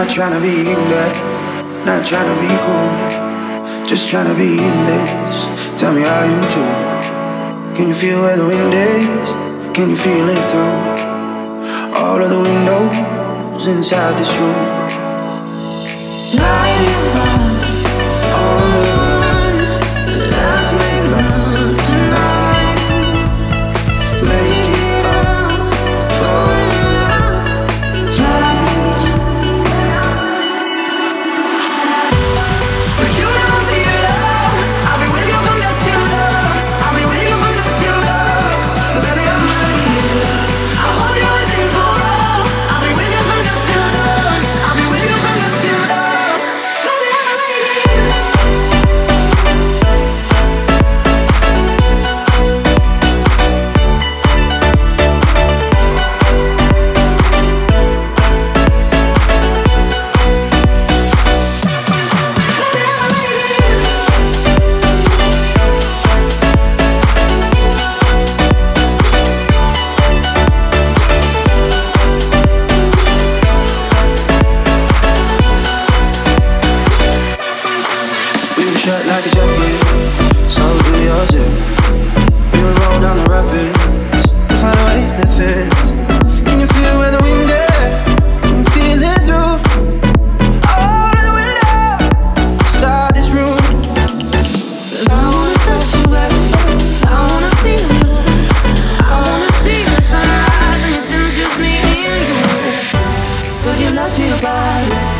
Not trying to be in that, not trying to be cool. Just trying to be in this. Tell me how you do. Can you feel where the wind is? Can you feel it through all of the windows inside this room? Night Like a jacket, so do. We would roll down the rapids find a way. Can you feel where the wind is? Through the inside this room? I wanna touch you, baby. I wanna feel you. I wanna see the sunrise and it's just me and you. Go give love to your body.